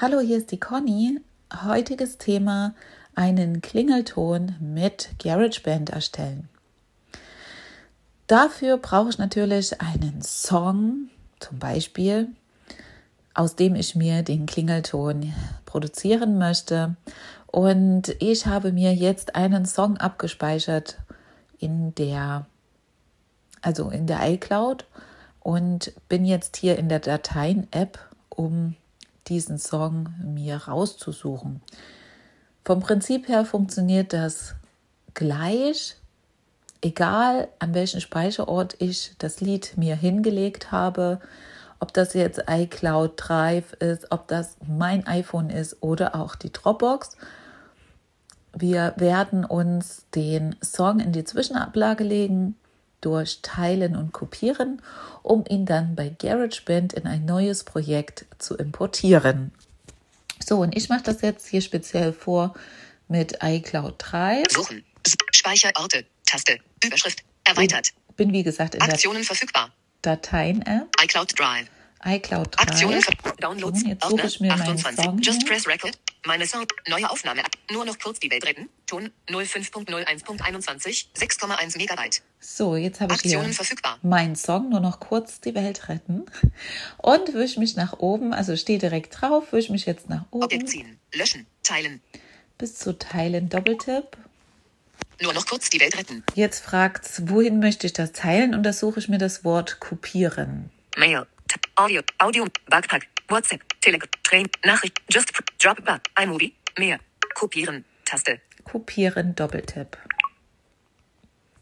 Hallo, hier ist die Conny. Heutiges Thema: einen Klingelton mit GarageBand erstellen. Dafür brauche ich natürlich einen Song, zum Beispiel, aus dem ich mir den Klingelton produzieren möchte. Und ich habe mir jetzt einen Song abgespeichert in der, also in der iCloud und bin jetzt hier in der Dateien-App, um diesen Song mir rauszusuchen. Vom Prinzip her funktioniert das gleich, egal an welchem Speicherort ich das Lied mir hingelegt habe, ob das jetzt iCloud Drive ist, ob das mein iPhone ist oder auch die Dropbox. Wir werden uns den Song in die Zwischenablage legen durch Teilen und Kopieren, um ihn dann bei GarageBand in ein neues Projekt zu importieren. So, und ich mache das jetzt hier speziell vor mit iCloud 3. Suchen. Speicherorte. Taste. Überschrift. Erweitert. Bin, wie gesagt in Aktionen verfügbar. Dateien-App. iCloud Drive iCloud 3. Aktionen, Downloads, Jetzt suche ich mir 28. meinen Song Just. Press Record. Meine Song. Neue Aufnahme. Nur noch kurz die Welt retten. Ton 05.01.21. 6,1 Megabyte. So, jetzt habe ich hier verfügbar. meinen Song, nur noch kurz die Welt retten. Und wische mich nach oben, also stehe direkt drauf, wische mich jetzt nach Objekt oben ziehen. Löschen. Teilen. bis zu Teilen Doppeltipp. Nur noch kurz die Welt retten. Jetzt fragt es, wohin möchte ich das teilen? Und da suche ich mir das Wort kopieren. Mail. Audio. Audio. Backpack. WhatsApp. Telegram. Train. Nachricht. Just. Dropbar. iMovie. Mehr. Kopieren. Taste. Kopieren Doppeltipp.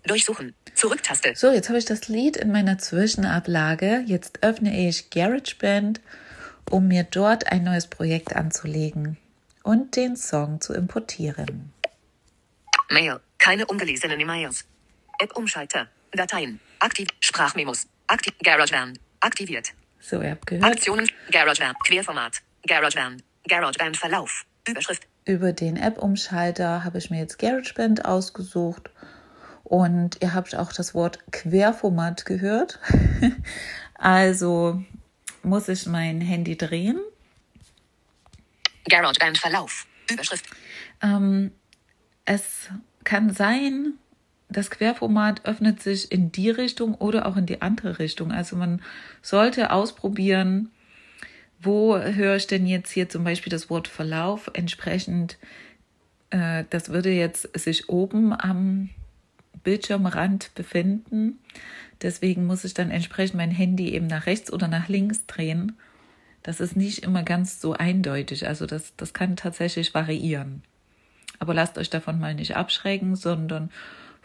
Durchsuchen. Zurücktaste. So, jetzt habe ich das Lied in meiner Zwischenablage. Jetzt öffne ich GarageBand, um mir dort ein neues Projekt anzulegen und den Song zu importieren. Mail. Keine ungelesenen E-Mails. App-Umschalter. Dateien. Aktiv. Sprachmemos. Aktiv. GarageBand. Aktiviert. So, ihr habt gehört, Aktionen. GarageBand. Querformat. GarageBand. GarageBand Verlauf. Überschrift. über den App-Umschalter habe ich mir jetzt GarageBand ausgesucht und ihr habt auch das Wort Querformat gehört. also muss ich mein Handy drehen. GarageBand Verlauf. Überschrift. Ähm, es kann sein, das Querformat öffnet sich in die Richtung oder auch in die andere Richtung. Also man sollte ausprobieren, wo höre ich denn jetzt hier zum Beispiel das Wort Verlauf entsprechend. Äh, das würde jetzt sich oben am Bildschirmrand befinden. Deswegen muss ich dann entsprechend mein Handy eben nach rechts oder nach links drehen. Das ist nicht immer ganz so eindeutig. Also das, das kann tatsächlich variieren. Aber lasst euch davon mal nicht abschrecken, sondern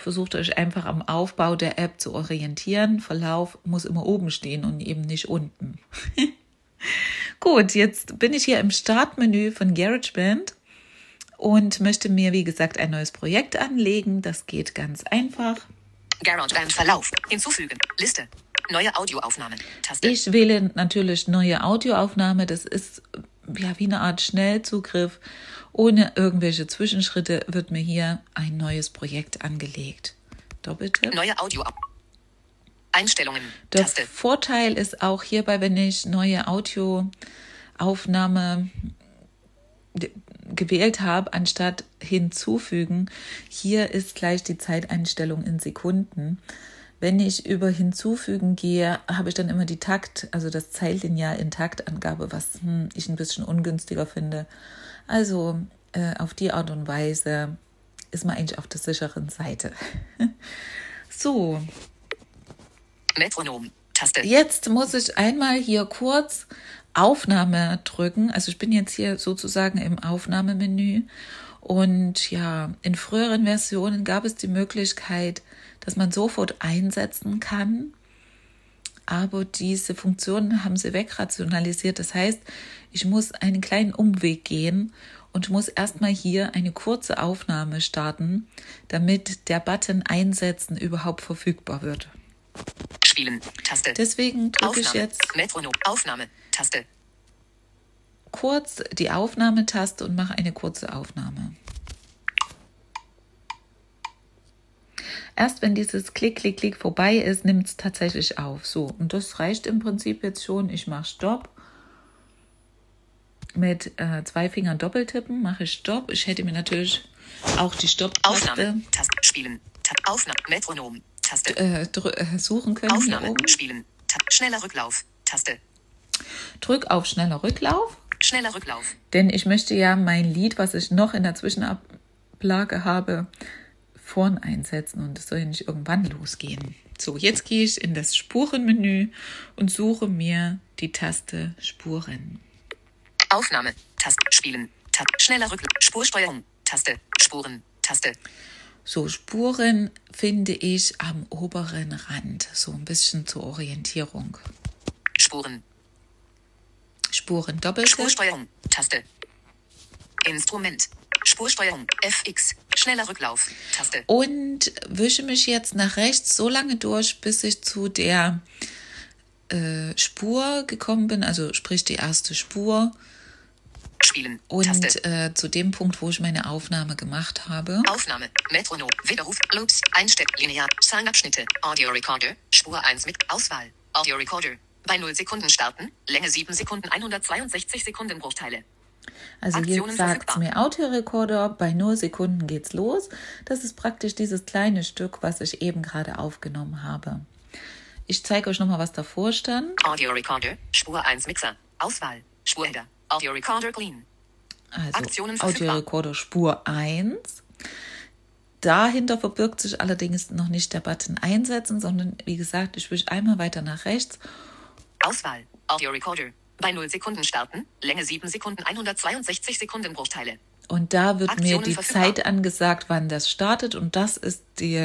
versucht euch einfach am Aufbau der App zu orientieren. Verlauf muss immer oben stehen und eben nicht unten. Gut, jetzt bin ich hier im Startmenü von GarageBand und möchte mir, wie gesagt, ein neues Projekt anlegen. Das geht ganz einfach. GarageBand Verlauf. Hinzufügen. Liste. Neue Audioaufnahmen. Taste. Ich wähle natürlich neue Audioaufnahme. Das ist ja wie eine Art Schnellzugriff. Ohne irgendwelche Zwischenschritte wird mir hier ein neues Projekt angelegt. Doppeltipp. Neue Audio. Einstellungen. Der Taste. Vorteil ist auch hierbei, wenn ich neue Audioaufnahme gewählt habe, anstatt hinzufügen, hier ist gleich die Zeiteinstellung in Sekunden. Wenn ich über hinzufügen gehe, habe ich dann immer die Takt, also das Zeitlineal in Taktangabe, was hm, ich ein bisschen ungünstiger finde. Also äh, auf die Art und Weise ist man eigentlich auf der sicheren Seite. so, Metronom. Taste. Jetzt muss ich einmal hier kurz Aufnahme drücken. Also ich bin jetzt hier sozusagen im Aufnahmemenü Und ja, in früheren Versionen gab es die Möglichkeit, dass man sofort einsetzen kann. Aber diese Funktionen haben sie wegrationalisiert. Das heißt, ich muss einen kleinen Umweg gehen und muss erstmal hier eine kurze Aufnahme starten, damit der Button Einsetzen überhaupt verfügbar wird. Spielen. Taste. Deswegen drücke ich jetzt Metronom. Aufnahme. Taste. kurz die Aufnahmetaste und mache eine kurze Aufnahme. Erst wenn dieses Klick, Klick, Klick vorbei ist, nimmt es tatsächlich auf. So, und das reicht im Prinzip jetzt schon. Ich mache Stopp. Mit äh, zwei Fingern doppeltippen mache ich Stopp. Ich hätte mir natürlich auch die Stopp-Taste Aufnahme. Taste. Spielen. Ta Aufnahme. Metronom. Taste. äh, äh, suchen können Aufnahme. Spielen. Ta schneller Rücklauf. Taste. Drück auf schneller Rücklauf. Schneller Rücklauf. Denn ich möchte ja mein Lied, was ich noch in der Zwischenablage habe, vorn einsetzen und es soll ja nicht irgendwann losgehen. So, jetzt gehe ich in das Spurenmenü und suche mir die Taste Spuren. Aufnahme. Taste. Spielen. Ta schneller Rücklauf. Spursteuerung. Taste. Spuren. Taste. So, Spuren finde ich am oberen Rand, so ein bisschen zur Orientierung. Spuren. Spuren Doppeltipp. Spursteuerung. Taste. Instrument. Spursteuerung. FX. Schneller Rücklauf. Taste. und wische mich jetzt nach rechts so lange durch, bis ich zu der äh, Spur gekommen bin, also sprich die erste Spur Spielen. und Taste. äh, zu dem Punkt, wo ich meine Aufnahme gemacht habe. Aufnahme. Metronom. Widerruf. Loops. Einstell. Linear. Songabschnitte. Audio Recorder. Spur 1 mit Auswahl. Audio Recorder. Bei 0 Sekunden starten. Länge 7 Sekunden 162 Sekundenbruchteile. Also Aktionen jetzt sagt mir Audiorekorder, bei 0 Sekunden geht's los. Das ist praktisch dieses kleine Stück, was ich eben gerade aufgenommen habe. Ich zeige euch nochmal, was davor stand. Audio Recorder. Spur 1 Mixer. Auswahl. Spurheader. Audio Recorder Clean. Also Aktionen verfügbar. Audiorekorder Spur 1. Dahinter verbirgt sich allerdings noch nicht der Button einsetzen, sondern wie gesagt, ich wische einmal weiter nach rechts Auswahl. Audio Recorder. Bei 0 Sekunden starten. Länge 7 Sekunden 162 Sekundenbruchteile. und da wird mir Aktionen die verfügbar. Zeit angesagt, wann das startet und das ist die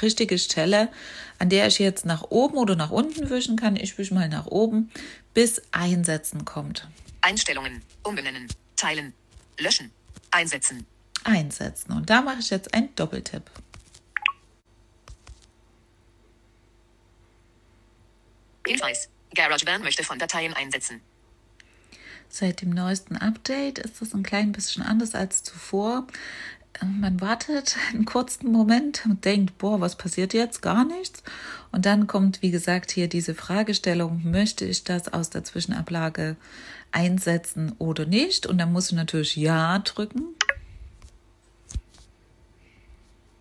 richtige Stelle, an der ich jetzt nach oben oder nach unten wischen kann. Ich wische mal nach oben, bis Einsetzen kommt. Einstellungen. Umbenennen. Teilen. Löschen. Einsetzen. Einsetzen und da mache ich jetzt einen Doppeltipp. Hinweis. GarageBand möchte von Dateien einsetzen. Seit dem neuesten Update ist das ein klein bisschen anders als zuvor. Äh, Man wartet einen kurzen Moment und denkt, boah, was passiert jetzt? Gar nichts. Und dann kommt, wie gesagt, hier diese Fragestellung, möchte ich das aus der Zwischenablage einsetzen oder nicht? Und dann musst du natürlich Ja drücken.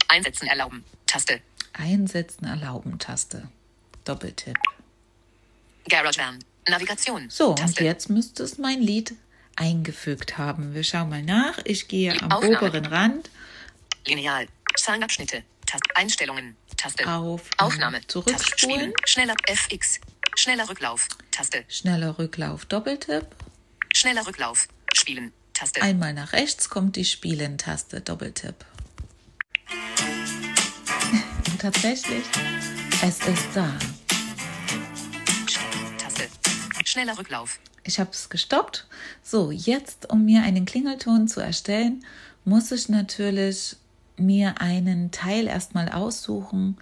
Einsetzen erlauben. Taste. Einsetzen erlauben Taste. Doppeltipp. GarageBand. Navigation. So, und Taste. jetzt müsste es mein Lied eingefügt haben. Wir schauen mal nach. Ich gehe am Aufnahme. oberen Rand Lineal. Songabschnitte. Taste. Einstellungen. Taste. auf Aufnahme. Zurückspulen. Schneller FX. Schneller Rücklauf. Taste. Schneller Rücklauf, Doppeltipp. Schneller Rücklauf. Spielen. Taste. Einmal nach rechts kommt die Spielen-Taste, Doppeltipp. Und tatsächlich, es ist da. Schneller Rücklauf. Ich habe es gestoppt. So, jetzt, um mir einen Klingelton zu erstellen, muss ich natürlich mir einen Teil erstmal aussuchen,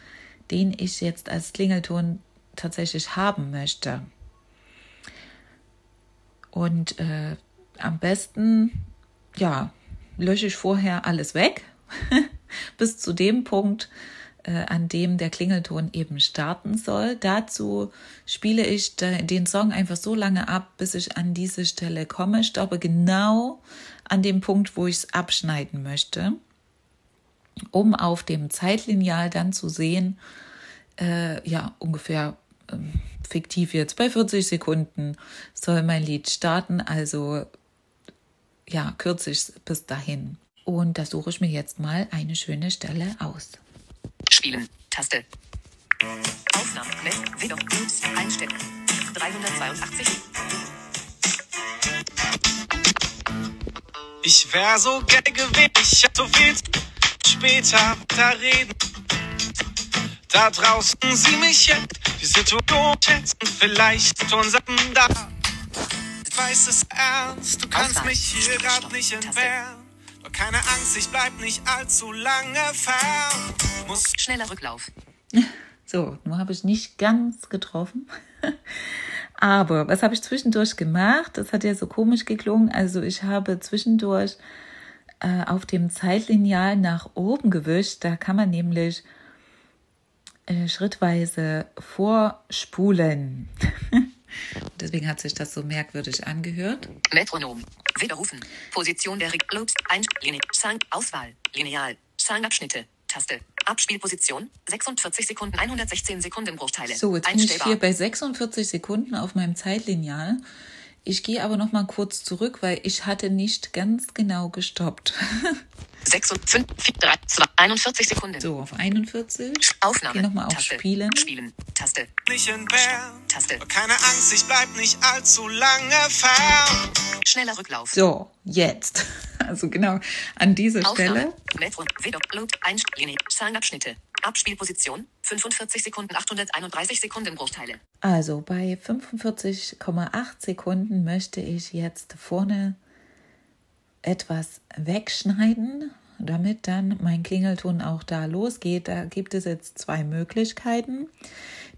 den ich jetzt als Klingelton tatsächlich haben möchte. Und äh, am besten, ja, lösche ich vorher alles weg, bis zu dem Punkt, an dem der Klingelton eben starten soll. Dazu spiele ich de- den Song einfach so lange ab, bis ich an diese Stelle komme, stoppe genau an dem Punkt, wo ich es abschneiden möchte, um auf dem Zeitlineal dann zu sehen, äh, ja, ungefähr ähm, fiktiv jetzt bei 40 Sekunden soll mein Lied starten, also ja, kürze ich es bis dahin. Und da suche ich mir jetzt mal eine schöne Stelle aus. Spielen. Taste. Aufnahme. Mess. Wieder. Loops. Einstellen. 382. Ich wär so gern gewesen, ich hab so viel später da reden. Da draußen sieh mich jetzt, die Situation schätzen, vielleicht unser da. Ich weiß es ernst, du kannst mich hier grad nicht entbehren. Keine Angst, ich bleib nicht allzu lange fern. Muss Schneller Rücklauf. So, nun habe ich nicht ganz getroffen. Aber was habe ich zwischendurch gemacht? Das hat ja so komisch geklungen. Also ich habe zwischendurch äh, auf dem Zeitlineal nach oben gewischt. Da kann man nämlich äh, schrittweise vorspulen. Deswegen hat sich das so merkwürdig angehört. Metronom. Widerrufen. Position der. Ein Linie. Song. Auswahl. Lineal. Songabschnitte. Taste. Abspielposition. 46 Sekunden 116 Sekundenbruchteile. So, jetzt bin ich hier bei 46 Sekunden auf meinem Zeitlineal. Ich gehe aber noch mal kurz zurück, weil ich hatte nicht ganz genau gestoppt. 6 und 5, 4, 3, 2, 41 Sekunden. So, auf 41. Aufnahme. Geh noch mal auf Taste. Spielen. Spielen. Taste. nicht entbehren. Taste. Keine Angst, ich bleib nicht allzu lange fern. Schneller Rücklauf. So, jetzt. Also genau an dieser Stelle. Aufnahme. Metro. Wieder. Load. Ein. Linie. Abspielposition. 45 Sekunden 831 Sekundenbruchteile. Also bei 45,8 Sekunden möchte ich jetzt vorne etwas wegschneiden, damit dann mein Klingelton auch da losgeht. Da gibt es jetzt zwei Möglichkeiten.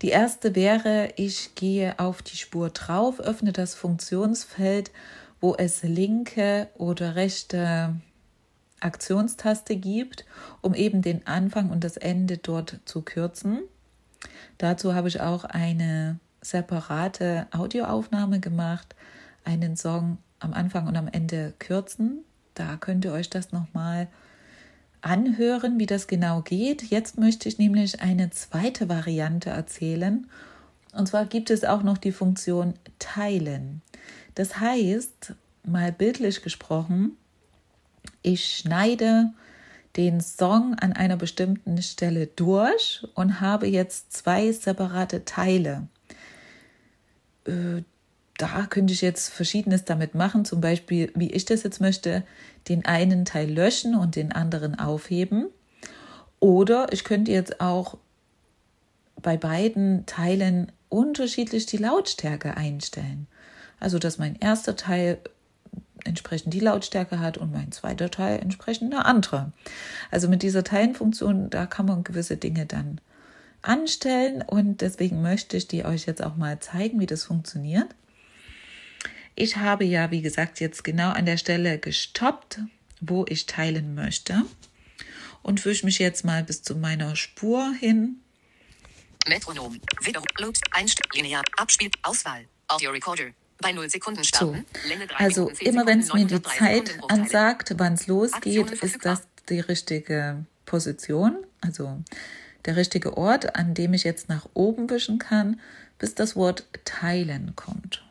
Die erste wäre, ich gehe auf die Spur drauf, öffne das Funktionsfeld, wo es linke oder rechte Aktionstaste gibt, um eben den Anfang und das Ende dort zu kürzen. Dazu habe ich auch eine separate Audioaufnahme gemacht, einen Song am Anfang und am Ende kürzen. Da könnt ihr euch das nochmal anhören, wie das genau geht. Jetzt möchte ich nämlich eine zweite Variante erzählen. Und zwar gibt es auch noch die Funktion Teilen. Das heißt, mal bildlich gesprochen, ich schneide den Song an einer bestimmten Stelle durch und habe jetzt zwei separate Teile. Äh, Da könnte ich jetzt Verschiedenes damit machen, zum Beispiel, wie ich das jetzt möchte, den einen Teil löschen und den anderen aufheben. Oder ich könnte jetzt auch bei beiden Teilen unterschiedlich die Lautstärke einstellen. Also, dass mein erster Teil entsprechend die Lautstärke hat und mein zweiter Teil entsprechend eine andere. Also mit dieser Teilenfunktion, da kann man gewisse Dinge dann anstellen und deswegen möchte ich die euch jetzt auch mal zeigen, wie das funktioniert. Ich habe ja, wie gesagt, jetzt genau an der Stelle gestoppt, wo ich teilen möchte und wische mich jetzt mal bis zu meiner Spur hin. Metronom. Wiederum. Load. Einst. Linear. Abspiel. Auswahl. Audio Recorder. Bei 0 Sekunden starten. So. Länge 3 Also Minuten, 10 immer wenn es mir Sekunden, die 903 Zeit ansagt, wann es losgeht, ist das die richtige Position, also der richtige Ort, an dem ich jetzt nach oben wischen kann, bis das Wort teilen kommt.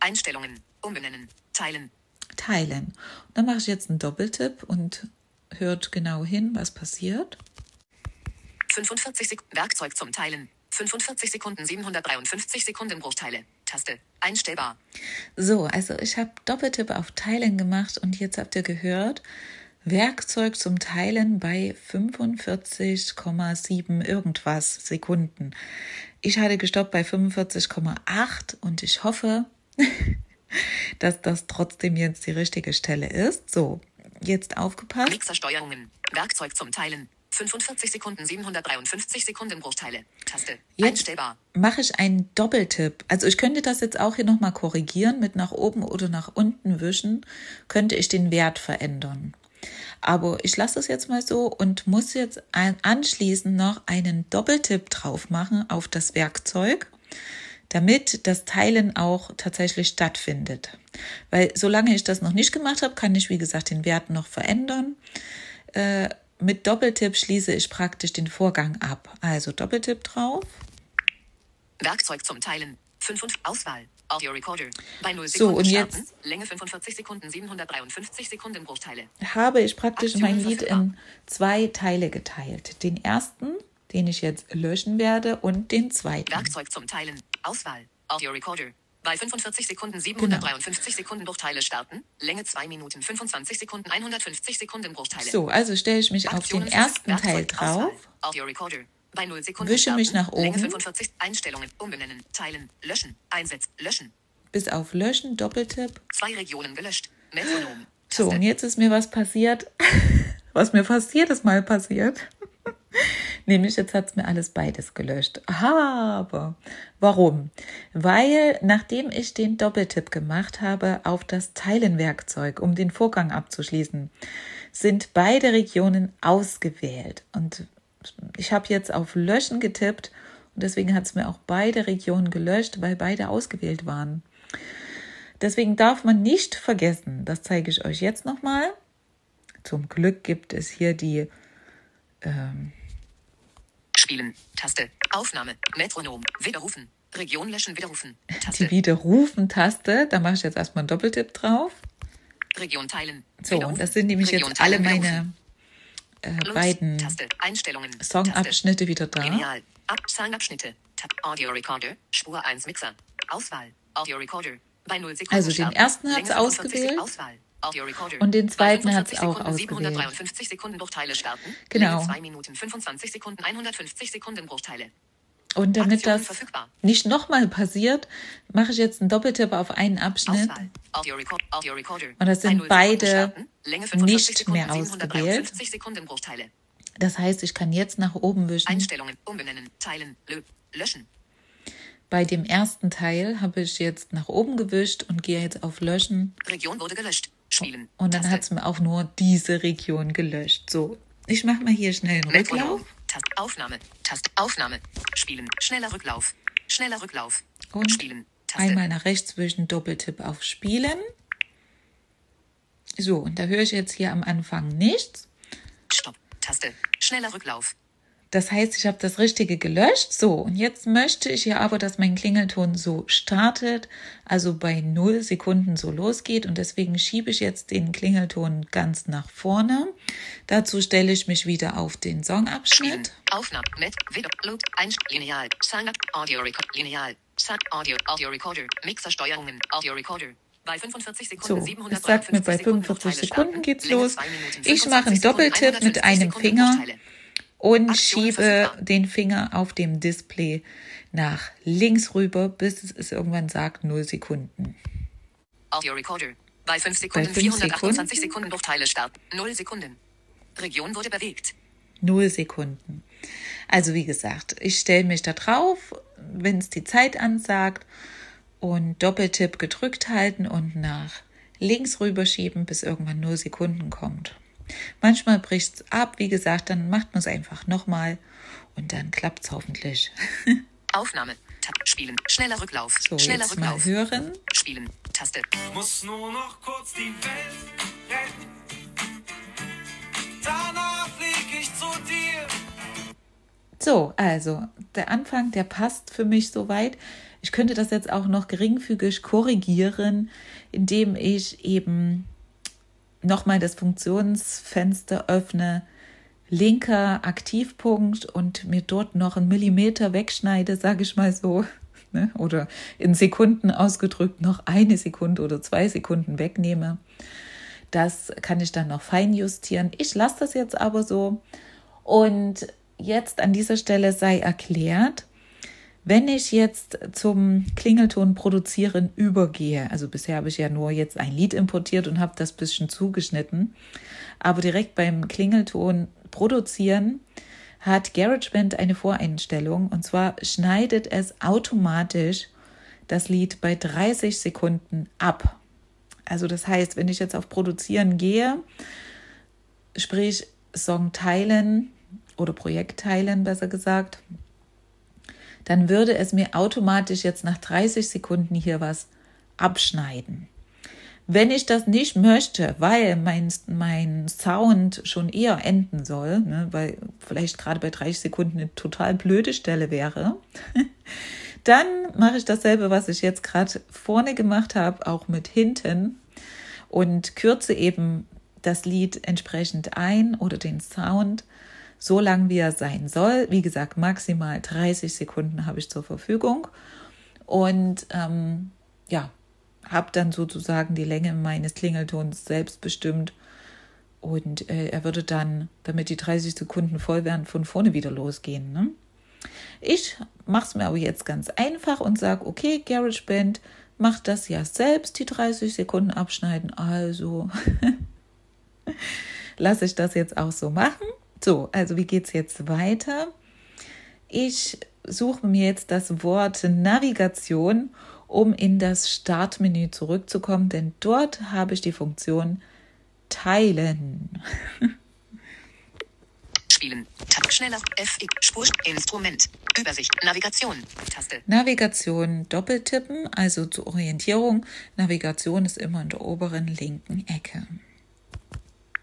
Einstellungen. Umbenennen. Teilen. Teilen. Und dann mache ich jetzt einen Doppeltipp und hört genau hin, was passiert. 45 Sekunden. Werkzeug zum Teilen. 45 Sekunden 753 Sekundenbruchteile. Taste. Einstellbar. So, also ich habe Doppeltipp auf Teilen gemacht und jetzt habt ihr gehört, Werkzeug zum Teilen bei 45,7 irgendwas Sekunden. Ich hatte gestoppt bei 45,8 und ich hoffe, dass das trotzdem jetzt die richtige Stelle ist. So, jetzt aufgepasst. Mixersteuerungen. Werkzeug zum Teilen. 45 Sekunden 753 Sekundenbruchteile. Taste. Jetzt Einstellbar. mache ich einen Doppeltipp. Also ich könnte das jetzt auch hier nochmal korrigieren mit nach oben oder nach unten wischen, könnte ich den Wert verändern. Aber ich lasse es jetzt mal so und muss jetzt anschließend noch einen Doppeltipp drauf machen auf das Werkzeug, damit das Teilen auch tatsächlich stattfindet. Weil solange ich das noch nicht gemacht habe, kann ich, wie gesagt, den Wert noch verändern. Äh, mit Doppeltipp schließe ich praktisch den Vorgang ab. Also Doppeltipp drauf. Werkzeug zum Teilen. 5 und Auswahl. Audio Recorder. Bei 0 So, Sekunden und starten. jetzt- Länge 45 Sekunden 753 Sekundenbruchteile. habe ich praktisch mein Aktionen Lied in zwei Teile geteilt. Den ersten, den ich jetzt löschen werde, und den zweiten. Werkzeug zum Teilen. Auswahl. Audio Recorder. Bei 45 Sekunden 753 Sekunden Bruchteile starten. Länge 2 Minuten 25 Sekunden 150 Sekunden Bruchteile. So, also stelle ich mich auf den Aktionen ersten Teil drauf. Audio Recorder. Bei 0 Sekunden Wische mich starten. nach Länge oben. 45 Einstellungen umbenennen, teilen, löschen, einsetzen, löschen. bis auf Löschen, Doppeltipp. Zwei Regionen gelöscht. Metronom. So, und jetzt ist mir was passiert, was mir fast jedes Mal passiert. Nämlich jetzt hat es mir alles beides gelöscht. Aber warum? Weil nachdem ich den Doppeltipp gemacht habe auf das Teilenwerkzeug, um den Vorgang abzuschließen, sind beide Regionen ausgewählt. Und ich habe jetzt auf Löschen getippt und deswegen hat es mir auch beide Regionen gelöscht, weil beide ausgewählt waren. Deswegen darf man nicht vergessen, das zeige ich euch jetzt nochmal. Zum Glück gibt es hier die Spielen. Taste. Aufnahme. Metronom. Widerrufen. Region löschen. Widerrufen. Taste. die Widerrufen-Taste. Da mache ich jetzt erstmal einen Doppeltipp drauf. Region teilen. So, und das sind nämlich Region jetzt alle teilen, meine äh, beiden Taste. Einstellungen. Songabschnitte wieder da. Lineal. Ab Songabschnitte. Tab. Audio Recorder. Spur 1 Mixer. Auswahl. Audio Recorder. Bei 0 Sekunden. Also den ersten Länge 45 ausgewählt. Auswahl. Und den zweiten hat's 45 auch ausgewählt. 753 Sekunden Bruchteile starten. Genau. Länge 2 Minuten 25 Sekunden 150 Sekunden Bruchteile. Und damit das nicht nochmal passiert, mache ich jetzt einen Doppeltipp auf einen Abschnitt. Und das sind Bei 0 Sekunden beide starten. Länge 45 nicht mehr 753 Sekunden Bruchteile. Das heißt, ich kann jetzt nach oben wischen. Einstellungen, umbenennen, teilen, lö löschen. Bei dem ersten Teil habe ich jetzt nach oben gewischt und gehe jetzt auf Löschen. Region wurde gelöscht. Spielen. Und dann hat es mir auch nur diese Region gelöscht. So, ich mache mal hier schnell einen. Rücklauf. Tast Aufnahme. Tast Aufnahme. Spielen. Schneller Rücklauf. Schneller Rücklauf. Und Spielen. Taste. einmal nach rechts wischen, Doppeltipp auf Spielen. So, und da höre ich jetzt hier am Anfang nichts. Stopp. Taste. Schneller Rücklauf. Das heißt, ich habe das Richtige gelöscht. So, und jetzt möchte ich hier aber, dass mein Klingelton so startet, also bei 0 Sekunden so losgeht. Und deswegen schiebe ich jetzt den Klingelton ganz nach vorne. Dazu stelle ich mich wieder auf den. Songabschnitt. Aufnahme. Met. Wieder. Load. Ein. Lineal. Sound. Audio Record. Lineal. Sound. Audio. Audio Recorder. Mixersteuerungen. Audio Recorder. Bei 45 Sekunden. So, es sagt mir, bei 45 Bruchteile Sekunden geht's los. 2 Minuten Ich mache einen 25 Sekunden, Doppeltipp mit 150 einem Finger. Und schiebe den Finger auf dem Display nach links rüber, bis es irgendwann sagt 0 Sekunden. Audio Recorder. Bei 5 Sekunden fünf 428 Sekunden? Sekunden Bruchteile Start. 0 Sekunden. Region wurde bewegt. 0 Sekunden. Also wie gesagt, ich stelle mich da drauf, wenn es die Zeit ansagt und Doppeltipp gedrückt halten und nach links rüberschieben, bis irgendwann 0 Sekunden kommt. Manchmal bricht es ab, wie gesagt, dann macht man es einfach nochmal und dann klappt es hoffentlich. Aufnahme. Tab. Spielen. Schneller Rücklauf. So, Schneller jetzt mal Rücklauf. hören. Spielen. Taste. Muss nur noch kurz die Welt retten. Danach flieg ich zu dir. So, also der Anfang, der passt für mich soweit. Ich könnte das jetzt auch noch geringfügig korrigieren, indem ich eben nochmal das Funktionsfenster öffne, linker Aktivpunkt und mir dort noch einen Millimeter wegschneide, sage ich mal so, ne? oder in Sekunden ausgedrückt noch eine Sekunde oder zwei Sekunden wegnehme. Das kann ich dann noch fein justieren. Ich lasse das jetzt aber so. Und jetzt an dieser Stelle sei erklärt, wenn ich jetzt zum Klingelton produzieren übergehe, also bisher habe ich ja nur jetzt ein Lied importiert und habe das bisschen zugeschnitten, aber direkt beim Klingelton produzieren hat GarageBand eine Voreinstellung und zwar schneidet es automatisch das Lied bei 30 Sekunden ab. Also das heißt, wenn ich jetzt auf Produzieren gehe, sprich Song teilen oder Projekt teilen, besser gesagt, dann würde es mir automatisch jetzt nach 30 Sekunden hier was abschneiden. Wenn ich das nicht möchte, weil mein, mein Sound schon eher enden soll, ne, weil vielleicht gerade bei 30 Sekunden eine total blöde Stelle wäre, dann mache ich dasselbe, was ich jetzt gerade vorne gemacht habe, auch mit hinten und kürze eben das Lied entsprechend ein oder den Sound so lang, wie er sein soll. Wie gesagt, maximal 30 Sekunden habe ich zur Verfügung. Und ähm, ja, habe dann sozusagen die Länge meines Klingeltons selbst bestimmt. Und äh, er würde dann, damit die 30 Sekunden voll werden, von vorne wieder losgehen. Ne? Ich mache es mir aber jetzt ganz einfach und sage, okay, GarageBand macht das ja selbst, die 30 Sekunden abschneiden. Also lasse ich das jetzt auch so machen. So, also wie geht es jetzt weiter? Ich suche mir jetzt das Wort Navigation, um in das Startmenü zurückzukommen, denn dort habe ich die Funktion Teilen. Spielen. Tab schneller. FX. Spur. Instrument. Übersicht. Navigation. Taste. Navigation doppeltippen, also zur Orientierung. Navigation ist immer in der oberen linken Ecke.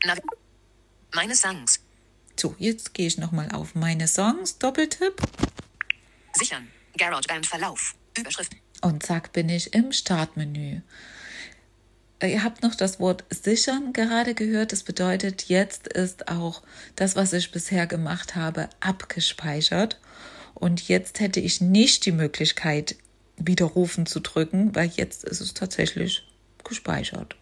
Navi Meine Songs. So, jetzt gehe ich nochmal auf meine Songs, Doppeltipp. Sichern. GarageBand Verlauf. Überschrift. Und zack, bin ich im Startmenü. Ihr habt noch das Wort sichern gerade gehört. Das bedeutet, jetzt ist auch das, was ich bisher gemacht habe, abgespeichert. Und jetzt hätte ich nicht die Möglichkeit, widerrufen zu drücken, weil jetzt ist es tatsächlich gespeichert.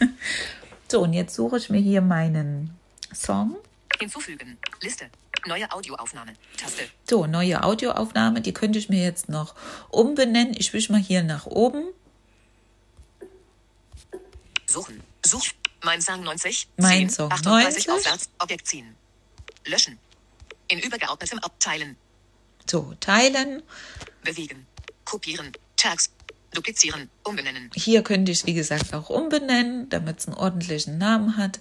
so, und jetzt suche ich mir hier meinen Song. Hinzufügen. Liste. Neue Audioaufnahme. Taste. So, neue Audioaufnahme, die könnte ich mir jetzt noch umbenennen. Ich wische mal hier nach oben. Suchen. Such. Mein Song 90. Mein 10, Song 38 90. aufwärts. Objekt ziehen. Löschen. In übergeordnetem Abteilen. So, teilen. Bewegen. Kopieren. Tags. Duplizieren. Umbenennen. Hier könnte ich es, wie gesagt, auch umbenennen, damit es einen ordentlichen Namen hat.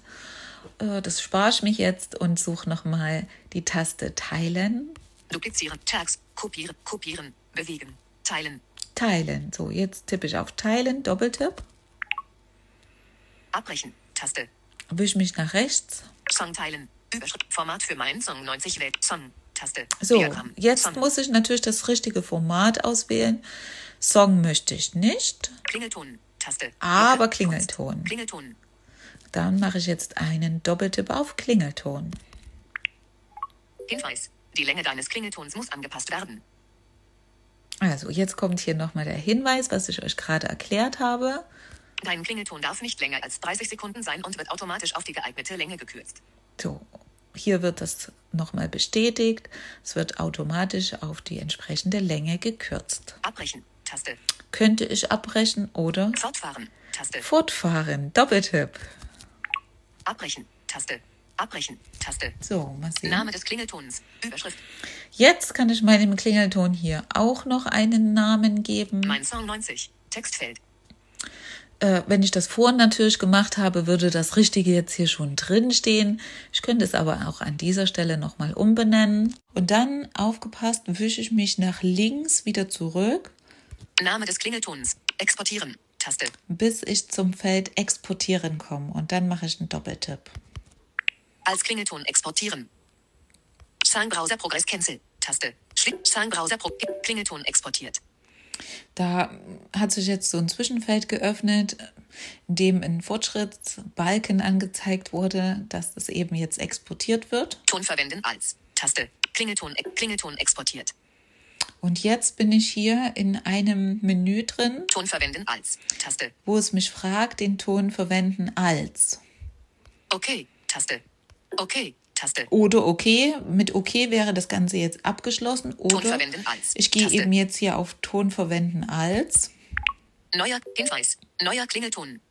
Äh, Das spare ich mich jetzt und suche nochmal die Taste Teilen. Duplizieren. Tags. Kopieren. Kopieren. Bewegen. Teilen. Teilen. So, jetzt tippe ich auf Teilen, Doppeltipp. Abbrechen. Taste. Wische mich nach rechts. Song teilen. Überschrift. Format für meinen Song 90 wählt. Song. Taste. So, Diagramm. jetzt Song. muss ich natürlich das richtige Format auswählen. Song möchte ich nicht, Klingelton. Taste. aber. Klingelton. Klingelton. Dann mache ich jetzt einen Doppeltipp auf Klingelton. Hinweis. Die Länge deines Klingeltons muss angepasst werden. Also, jetzt kommt hier nochmal der Hinweis, was ich euch gerade erklärt habe. Dein Klingelton darf nicht länger als 30 Sekunden sein und wird automatisch auf die geeignete Länge gekürzt. So, hier wird das nochmal bestätigt. Es wird automatisch auf die entsprechende Länge gekürzt. Abbrechen. Taste. Könnte ich abbrechen oder Fortfahren. Taste. fortfahren? Doppeltipp. Abbrechen. Taste. Abbrechen. Taste. So, mal sehen. Name des Klingeltons. Überschrift. Jetzt kann ich meinem Klingelton hier auch noch einen Namen geben. Mein Song 90. Textfeld. Äh, wenn ich das vorhin natürlich gemacht habe, würde das Richtige jetzt hier schon drin stehen. Ich könnte es aber auch an dieser Stelle nochmal umbenennen. Und dann, aufgepasst, wische ich mich nach links wieder zurück, Name des Klingeltons. Exportieren. Taste. bis ich zum Feld Exportieren komme. Und dann mache ich einen Doppeltipp. Als Klingelton exportieren. Songbrowser Progress Cancel. Taste. Schli Songbrowser Pro Klingelton exportiert. Da hat sich jetzt so ein Zwischenfeld geöffnet, in dem ein Fortschrittsbalken angezeigt wurde, dass es eben jetzt exportiert wird. Ton verwenden als. Taste. Klingelton, Klingelton exportiert. Und jetzt bin ich hier in einem Menü drin, Ton verwenden als. Taste. wo es mich fragt, den Ton verwenden als. Okay. Taste. Okay. Taste. Oder okay, mit okay wäre das Ganze jetzt abgeschlossen. Ton Oder verwenden als. ich gehe Taste. eben jetzt hier auf Ton verwenden als Neuer Hinweis. Neuer Klingelton.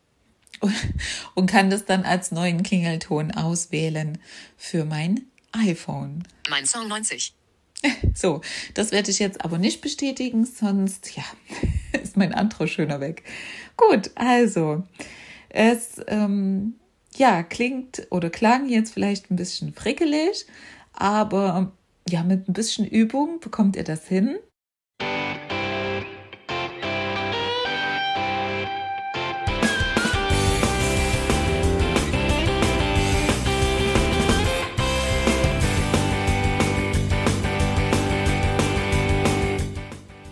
und kann das dann als neuen Klingelton auswählen für mein iPhone. Mein Song 90. So, das werde ich jetzt aber nicht bestätigen, sonst ja, ist mein anderer schöner weg. Gut, also es ähm, ja klingt oder klang jetzt vielleicht ein bisschen frickelig, aber ja mit ein bisschen Übung bekommt ihr das hin.